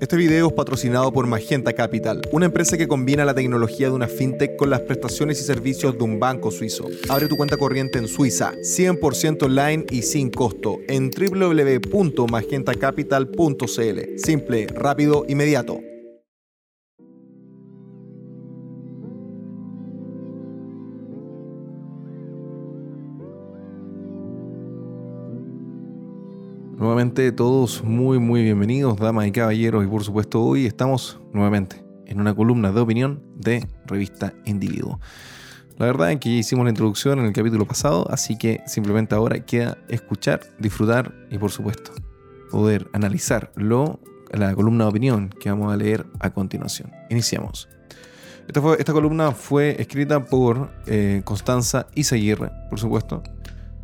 Este video es patrocinado por Magenta Capital, una empresa que combina la tecnología de una fintech con las prestaciones y servicios de un banco suizo. Abre tu cuenta corriente en Suiza, 100% online y sin costo, en www.magentacapital.cl. Simple, rápido, inmediato. Nuevamente todos muy muy bienvenidos, damas y caballeros, y por supuesto hoy estamos nuevamente en una columna de opinión de revista Individuo. La verdad es que ya hicimos la introducción en el capítulo pasado, así que simplemente ahora queda escuchar, disfrutar y por supuesto poder analizar lo, la columna de opinión que vamos a leer a continuación. Iniciamos. Esta, columna fue escrita por eh, Constanza Izaguirre, por supuesto,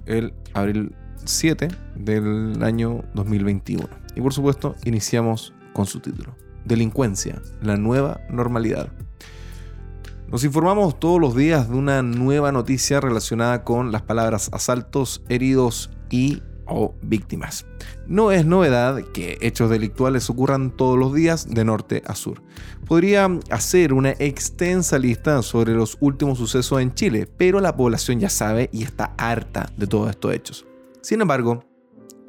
el abril 7 del año 2021. Y por supuesto, iniciamos con su título. Delincuencia, la nueva normalidad. Nos informamos todos los días de una nueva noticia relacionada con las palabras asaltos, heridos y o víctimas. No es novedad que hechos delictuales ocurran todos los días de norte a sur. Podría hacer una extensa lista sobre los últimos sucesos en Chile, pero la población ya sabe y está harta de todos estos hechos. Sin embargo,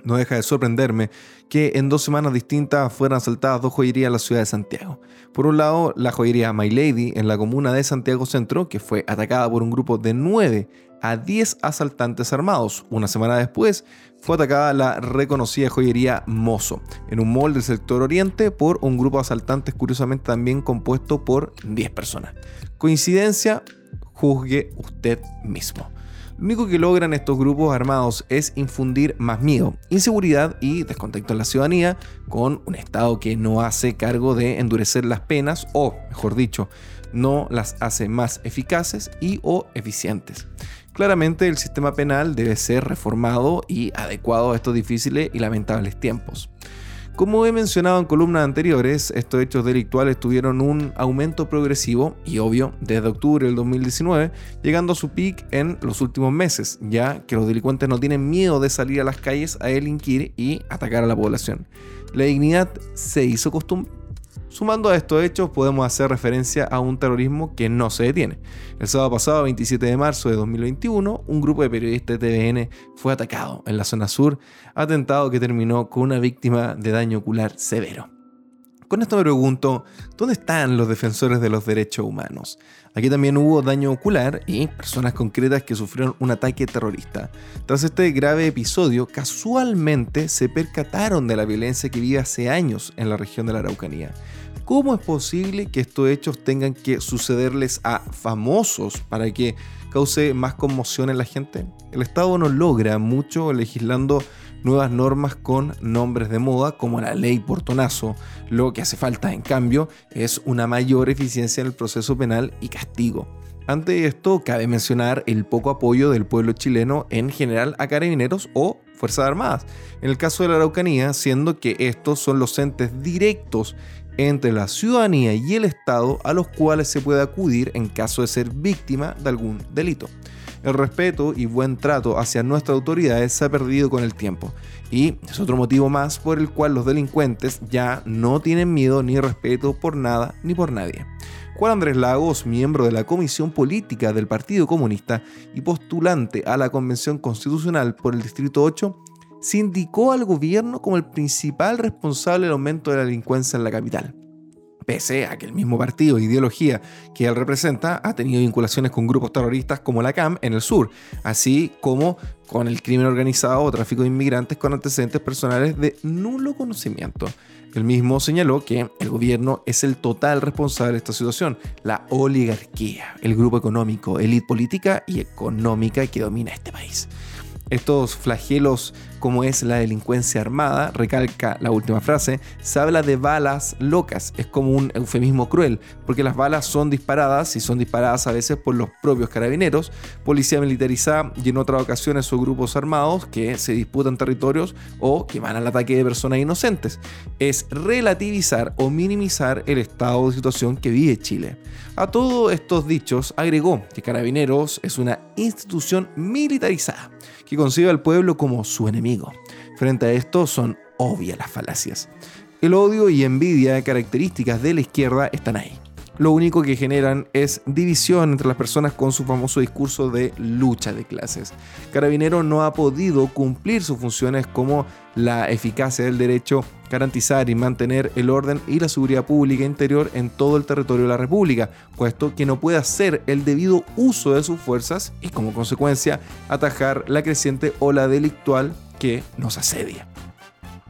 no deja de sorprenderme que en dos semanas distintas fueran asaltadas dos joyerías en la ciudad de Santiago. Por un lado, la joyería My Lady en la comuna de Santiago Centro, que fue atacada por un grupo de 9 a 10 asaltantes armados. Una semana después, fue atacada la reconocida joyería Mozo, en un mall del sector oriente, por un grupo de asaltantes curiosamente también compuesto por 10 personas. ¿Coincidencia? Juzgue usted mismo. Lo único que logran estos grupos armados es infundir más miedo, inseguridad y descontento en la ciudadanía con un Estado que no hace cargo de endurecer las penas o, mejor dicho, no las hace más eficaces y o eficientes. Claramente el sistema penal debe ser reformado y adecuado a estos difíciles y lamentables tiempos. Como he mencionado en columnas anteriores, estos hechos delictuales tuvieron un aumento progresivo y obvio desde octubre del 2019, llegando a su pic en los últimos meses, ya que los delincuentes no tienen miedo de salir a las calles a delinquir y atacar a la población. La dignidad se hizo costumbre. Sumando a estos hechos, podemos hacer referencia a un terrorismo que no se detiene. El sábado pasado, 27 de marzo de 2021, un grupo de periodistas de TVN fue atacado en la zona sur, atentado que terminó con una víctima de daño ocular severo. Con esto me pregunto, ¿dónde están los defensores de los derechos humanos? Aquí también hubo daño ocular y personas concretas que sufrieron un ataque terrorista. Tras este grave episodio, casualmente se percataron de la violencia que vive hace años en la región de la Araucanía. ¿Cómo es posible que estos hechos tengan que sucederles a famosos para que cause más conmoción en la gente? El Estado no logra mucho legislando nuevas normas con nombres de moda como la ley Portonazo. Lo que hace falta, en cambio, es una mayor eficiencia en el proceso penal y castigo. Ante esto, cabe mencionar el poco apoyo del pueblo chileno en general a carabineros o Fuerzas Armadas. En el caso de la Araucanía, siendo que estos son los entes directos entre la ciudadanía y el Estado a los cuales se puede acudir en caso de ser víctima de algún delito. El respeto y buen trato hacia nuestras autoridades se ha perdido con el tiempo y es otro motivo más por el cual los delincuentes ya no tienen miedo ni respeto por nada ni por nadie. Juan Andrés Lagos, miembro de la Comisión Política del Partido Comunista y postulante a la Convención Constitucional por el Distrito 8, se indicó al gobierno como el principal responsable del aumento de la delincuencia en la capital. Pese a que el mismo partido e ideología que él representa ha tenido vinculaciones con grupos terroristas como la CAM en el sur, así como con el crimen organizado o tráfico de inmigrantes con antecedentes personales de nulo conocimiento. El mismo señaló que el gobierno es el total responsable de esta situación, la oligarquía, el grupo económico, élite política y económica que domina este país estos flagelos como es la delincuencia armada, recalca la última frase, se habla de balas locas, es como un eufemismo cruel, porque las balas son disparadas y son disparadas a veces por los propios carabineros, policía militarizada y en otras ocasiones son grupos armados que se disputan territorios o que van al ataque de personas inocentes. Es relativizar o minimizar el estado de situación que vive Chile. A todos estos dichos agregó que Carabineros es una institución militarizada que concibe al pueblo como su Frente a esto son obvias las falacias. El odio y envidia, características de la izquierda, están ahí lo único que generan es división entre las personas con su famoso discurso de lucha de clases. Carabinero no ha podido cumplir sus funciones como la eficacia del derecho, garantizar y mantener el orden y la seguridad pública interior en todo el territorio de la República, puesto que no puede hacer el debido uso de sus fuerzas y como consecuencia atajar la creciente ola delictual que nos asedia.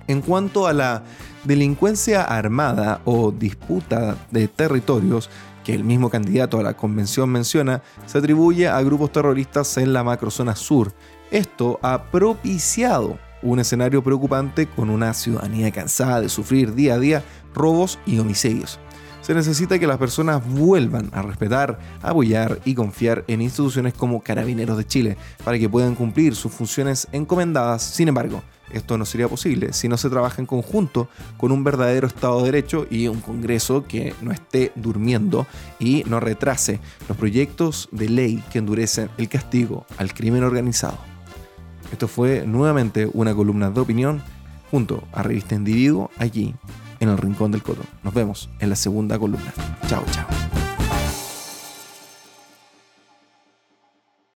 En cuanto a la delincuencia armada o disputa de territorios, que el mismo candidato a la convención menciona, se atribuye a grupos terroristas en la macrozona sur. Esto ha propiciado un escenario preocupante con una ciudadanía cansada de sufrir día a día robos y homicidios. Se necesita que las personas vuelvan a respetar, apoyar y confiar en instituciones como Carabineros de Chile para que puedan cumplir sus funciones encomendadas. Sin embargo, esto no sería posible si no se trabaja en conjunto con un verdadero Estado de Derecho y un Congreso que no esté durmiendo y no retrase los proyectos de ley que endurecen el castigo al crimen organizado. Esto fue nuevamente una columna de opinión junto a Revista Individuo aquí en el Rincón del Coto. Nos vemos en la segunda columna. Chao, chao.